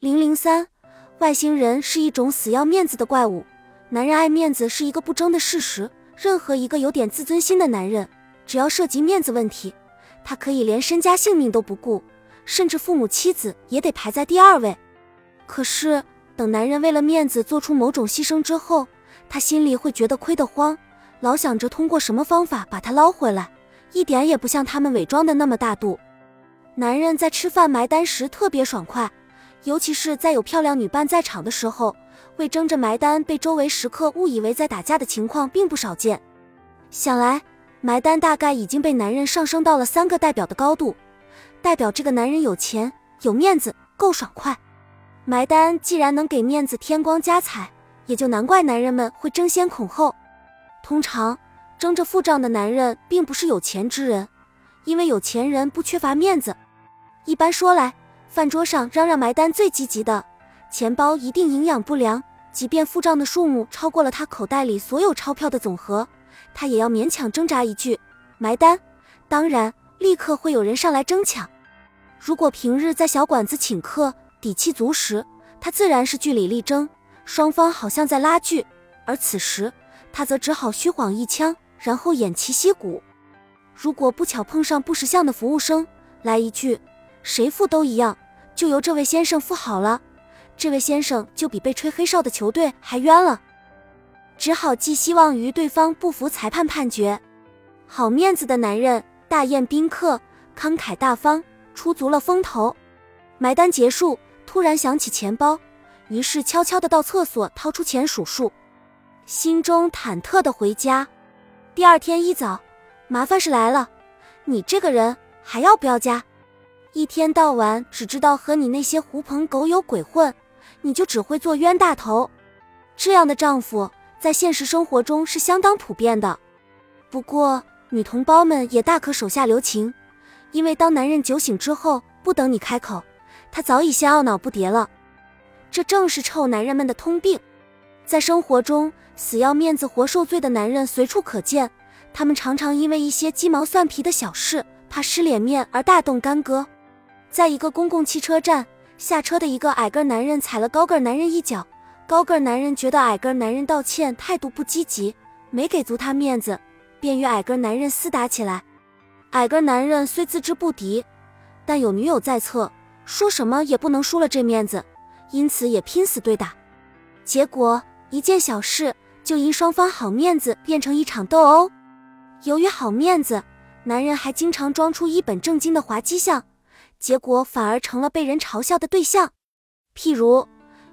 零零三，外星人是一种死要面子的怪物。男人爱面子是一个不争的事实。任何一个有点自尊心的男人，只要涉及面子问题，他可以连身家性命都不顾，甚至父母妻子也得排在第二位。可是，等男人为了面子做出某种牺牲之后，他心里会觉得亏得慌，老想着通过什么方法把他捞回来，一点也不像他们伪装的那么大度。男人在吃饭埋单时特别爽快。尤其是在有漂亮女伴在场的时候，为争着埋单被周围食客误以为在打架的情况并不少见。想来埋单大概已经被男人上升到了三个代表的高度，代表这个男人有钱、有面子、够爽快。埋单既然能给面子添光加彩，也就难怪男人们会争先恐后。通常争着付账的男人并不是有钱之人，因为有钱人不缺乏面子。一般说来。饭桌上嚷嚷埋单最积极的，钱包一定营养不良。即便付账的数目超过了他口袋里所有钞票的总和，他也要勉强挣扎一句埋单。当然，立刻会有人上来争抢。如果平日在小馆子请客，底气足时，他自然是据理力争，双方好像在拉锯。而此时，他则只好虚晃一枪，然后偃旗息鼓。如果不巧碰上不识相的服务生，来一句。谁付都一样，就由这位先生付好了。这位先生就比被吹黑哨的球队还冤了，只好寄希望于对方不服裁判判决。好面子的男人大宴宾客，慷慨大方，出足了风头。埋单结束，突然想起钱包，于是悄悄的到厕所掏出钱数数，心中忐忑的回家。第二天一早，麻烦事来了，你这个人还要不要家？一天到晚只知道和你那些狐朋狗友鬼混，你就只会做冤大头。这样的丈夫在现实生活中是相当普遍的。不过女同胞们也大可手下留情，因为当男人酒醒之后，不等你开口，他早已先懊恼不迭了。这正是臭男人们的通病。在生活中，死要面子活受罪的男人随处可见，他们常常因为一些鸡毛蒜皮的小事，怕失脸面而大动干戈。在一个公共汽车站下车的一个矮个男人踩了高个男人一脚，高个男人觉得矮个男人道歉态度不积极，没给足他面子，便与矮个男人厮打起来。矮个男人虽自知不敌，但有女友在侧，说什么也不能输了这面子，因此也拼死对打。结果一件小事就因双方好面子变成一场斗殴。由于好面子，男人还经常装出一本正经的滑稽相。结果反而成了被人嘲笑的对象。譬如，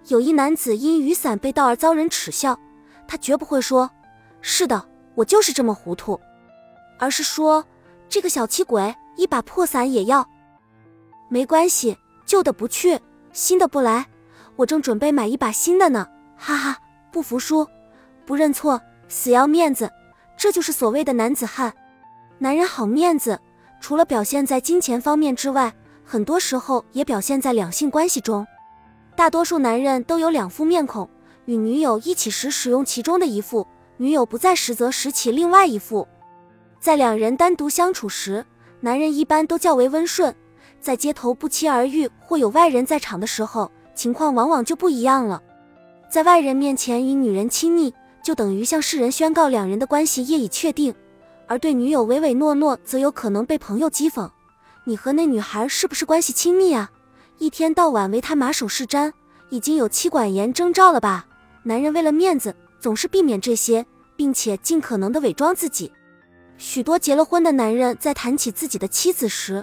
有一男子因雨伞被盗而遭人耻笑，他绝不会说：“是的，我就是这么糊涂。”而是说：“这个小气鬼，一把破伞也要。”没关系，旧的不去，新的不来。我正准备买一把新的呢。哈哈，不服输，不认错，死要面子，这就是所谓的男子汉。男人好面子，除了表现在金钱方面之外。很多时候也表现在两性关系中，大多数男人都有两副面孔，与女友一起时使用其中的一副，女友不在时则使起另外一副。在两人单独相处时，男人一般都较为温顺；在街头不期而遇或有外人在场的时候，情况往往就不一样了。在外人面前与女人亲昵，就等于向世人宣告两人的关系业已确定；而对女友唯唯诺诺，则有可能被朋友讥讽。你和那女孩是不是关系亲密啊？一天到晚为她马首是瞻，已经有妻管严征兆了吧？男人为了面子，总是避免这些，并且尽可能的伪装自己。许多结了婚的男人在谈起自己的妻子时，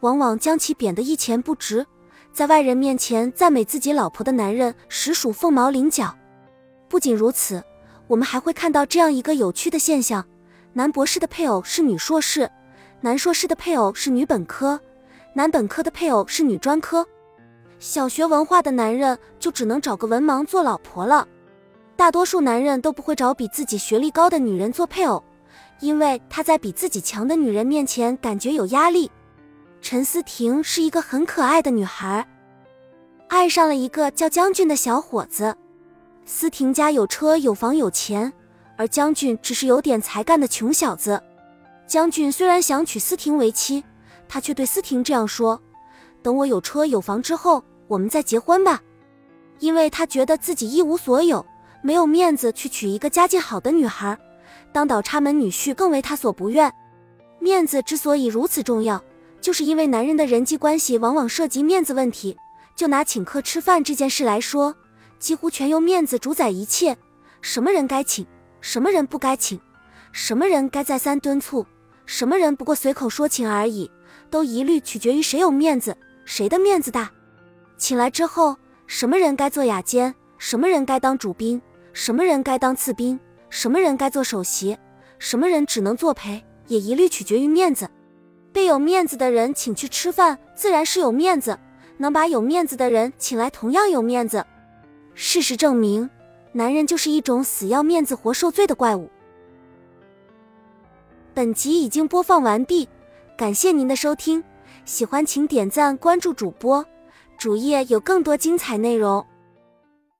往往将其贬得一钱不值，在外人面前赞美自己老婆的男人实属凤毛麟角。不仅如此，我们还会看到这样一个有趣的现象：男博士的配偶是女硕士。男硕士的配偶是女本科，男本科的配偶是女专科。小学文化的男人就只能找个文盲做老婆了。大多数男人都不会找比自己学历高的女人做配偶，因为他在比自己强的女人面前感觉有压力。陈思婷是一个很可爱的女孩，爱上了一个叫将军的小伙子。思婷家有车有房有钱，而将军只是有点才干的穷小子。将军虽然想娶思婷为妻，他却对思婷这样说：“等我有车有房之后，我们再结婚吧。”因为他觉得自己一无所有，没有面子去娶一个家境好的女孩，当倒插门女婿更为他所不愿。面子之所以如此重要，就是因为男人的人际关系往往涉及面子问题。就拿请客吃饭这件事来说，几乎全由面子主宰一切。什么人该请，什么人不该请，什么人该再三敦促，什么人不过随口说请而已，都一律取决于谁有面子，谁的面子大。请来之后，什么人该做雅间，什么人该当主宾，什么人该当次宾，什么人该做首席，什么人只能作陪，也一律取决于面子。被有面子的人请去吃饭，自然是有面子。能把有面子的人请来，同样有面子。事实证明，男人就是一种死要面子活受罪的怪物。本集已经播放完毕，感谢您的收听，喜欢请点赞关注主播，主页有更多精彩内容。